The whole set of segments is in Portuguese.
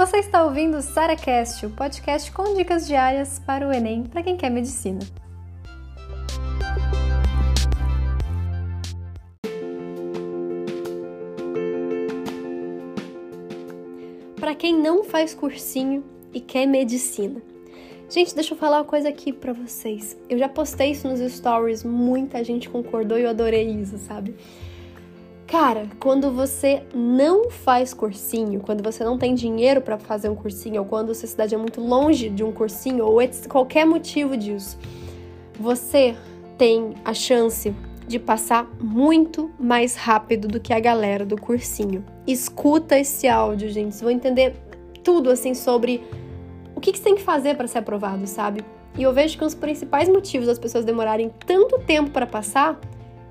Você está ouvindo o SaraCast, o podcast com dicas diárias para o Enem para quem quer medicina. Para quem não faz cursinho e quer medicina. Gente, deixa eu falar uma coisa aqui para vocês. Eu já postei isso nos stories, muita gente concordou e eu adorei isso, sabe? Cara, quando você não faz cursinho, quando você não tem dinheiro para fazer um cursinho, ou quando sua cidade é muito longe de um cursinho, ou qualquer motivo disso, você tem a chance de passar muito mais rápido do que a galera do cursinho. Escuta esse áudio, gente. Vocês vão entender tudo assim sobre o que, que você tem que fazer para ser aprovado, sabe? E eu vejo que um dos principais motivos das pessoas demorarem tanto tempo para passar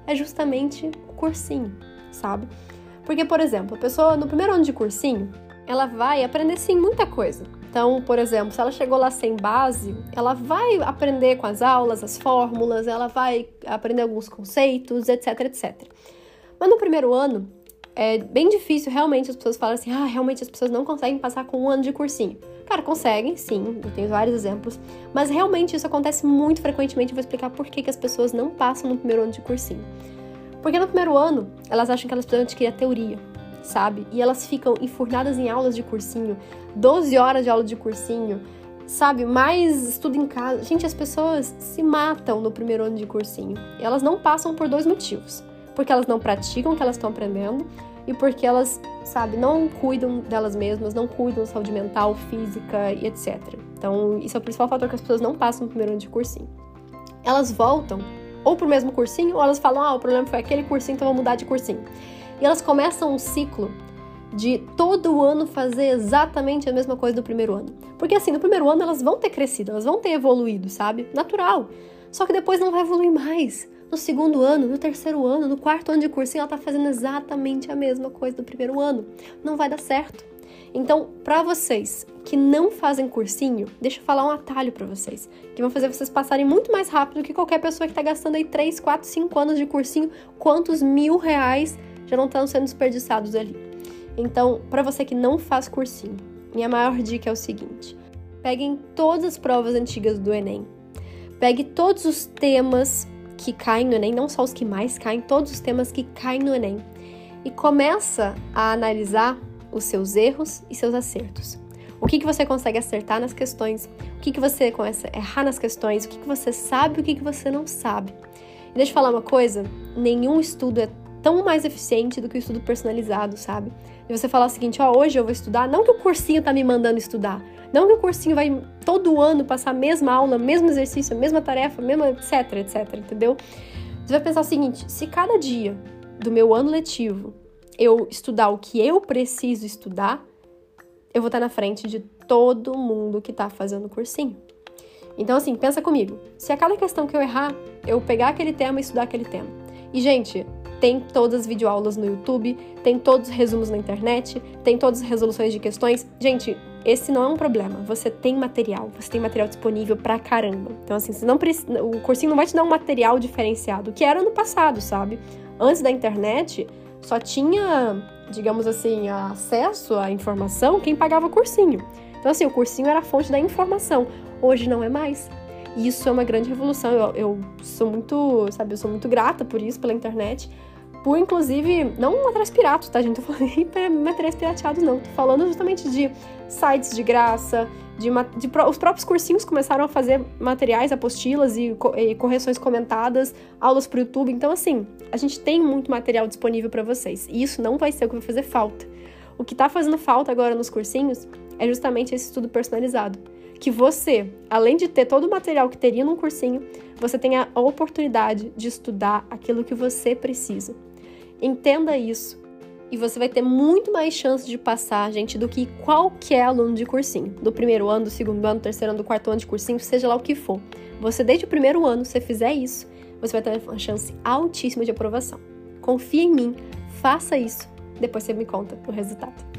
é justamente o cursinho sabe? Porque, por exemplo, a pessoa no primeiro ano de cursinho, ela vai aprender sim muita coisa. Então, por exemplo, se ela chegou lá sem base, ela vai aprender com as aulas, as fórmulas, ela vai aprender alguns conceitos, etc, etc. Mas no primeiro ano, é bem difícil realmente as pessoas falam assim: ah, realmente as pessoas não conseguem passar com um ano de cursinho. Cara, conseguem, sim, eu tenho vários exemplos, mas realmente isso acontece muito frequentemente. Eu vou explicar por que, que as pessoas não passam no primeiro ano de cursinho. Porque no primeiro ano, elas acham que elas precisam adquirir a teoria, sabe? E elas ficam enfurnadas em aulas de cursinho, 12 horas de aula de cursinho, sabe? Mais estudo em casa. Gente, as pessoas se matam no primeiro ano de cursinho. E elas não passam por dois motivos. Porque elas não praticam o que elas estão aprendendo e porque elas, sabe, não cuidam delas mesmas, não cuidam da saúde mental, física e etc. Então, isso é o principal fator que as pessoas não passam no primeiro ano de cursinho. Elas voltam ou pro mesmo cursinho, ou elas falam, ah, o problema foi aquele cursinho, então vou mudar de cursinho. E elas começam um ciclo de todo ano fazer exatamente a mesma coisa do primeiro ano. Porque assim, no primeiro ano elas vão ter crescido, elas vão ter evoluído, sabe? Natural. Só que depois não vai evoluir mais. No segundo ano, no terceiro ano, no quarto ano de cursinho, ela tá fazendo exatamente a mesma coisa do primeiro ano. Não vai dar certo. Então, para vocês que não fazem cursinho, deixa eu falar um atalho para vocês, que vão fazer vocês passarem muito mais rápido que qualquer pessoa que está gastando aí 3, 4, 5 anos de cursinho, quantos mil reais já não estão sendo desperdiçados ali. Então, para você que não faz cursinho, minha maior dica é o seguinte: peguem todas as provas antigas do Enem, pegue todos os temas que caem no Enem, não só os que mais caem, todos os temas que caem no Enem, e começa a analisar os seus erros e seus acertos. O que, que você consegue acertar nas questões, o que, que você começa a errar nas questões, o que, que você sabe e o que, que você não sabe. E deixa eu falar uma coisa: nenhum estudo é tão mais eficiente do que o estudo personalizado, sabe? E você falar o seguinte: ó, hoje eu vou estudar, não que o cursinho tá me mandando estudar, não que o cursinho vai todo ano passar a mesma aula, mesmo exercício, mesma tarefa, mesma etc, etc, entendeu? Você vai pensar o seguinte: se cada dia do meu ano letivo eu estudar o que eu preciso estudar, eu vou estar na frente de todo mundo que está fazendo cursinho. Então, assim, pensa comigo. Se a cada questão que eu errar, eu pegar aquele tema e estudar aquele tema. E, gente, tem todas as videoaulas no YouTube, tem todos os resumos na internet, tem todas as resoluções de questões. Gente, esse não é um problema. Você tem material, você tem material disponível pra caramba. Então, assim, você não o cursinho não vai te dar um material diferenciado, que era no passado, sabe? Antes da internet, só tinha, digamos assim, acesso à informação quem pagava cursinho. Então, assim, o cursinho era a fonte da informação. Hoje não é mais. E isso é uma grande revolução. Eu, eu sou muito, sabe, eu sou muito grata por isso, pela internet. Por, inclusive, não materiais piratas, tá, gente? Tô falando de materiais pirateados, não. Tô falando justamente de sites de graça, de, de, os próprios cursinhos começaram a fazer materiais, apostilas e, e correções comentadas, aulas para o YouTube. Então, assim, a gente tem muito material disponível para vocês. E isso não vai ser o que vai fazer falta. O que está fazendo falta agora nos cursinhos é justamente esse estudo personalizado. Que você, além de ter todo o material que teria num cursinho, você tenha a oportunidade de estudar aquilo que você precisa. Entenda isso e você vai ter muito mais chance de passar, gente, do que qualquer aluno de cursinho. Do primeiro ano, do segundo ano, do terceiro ano, do quarto ano de cursinho, seja lá o que for. Você, desde o primeiro ano, se fizer isso, você vai ter uma chance altíssima de aprovação. Confia em mim, faça isso, depois você me conta o resultado.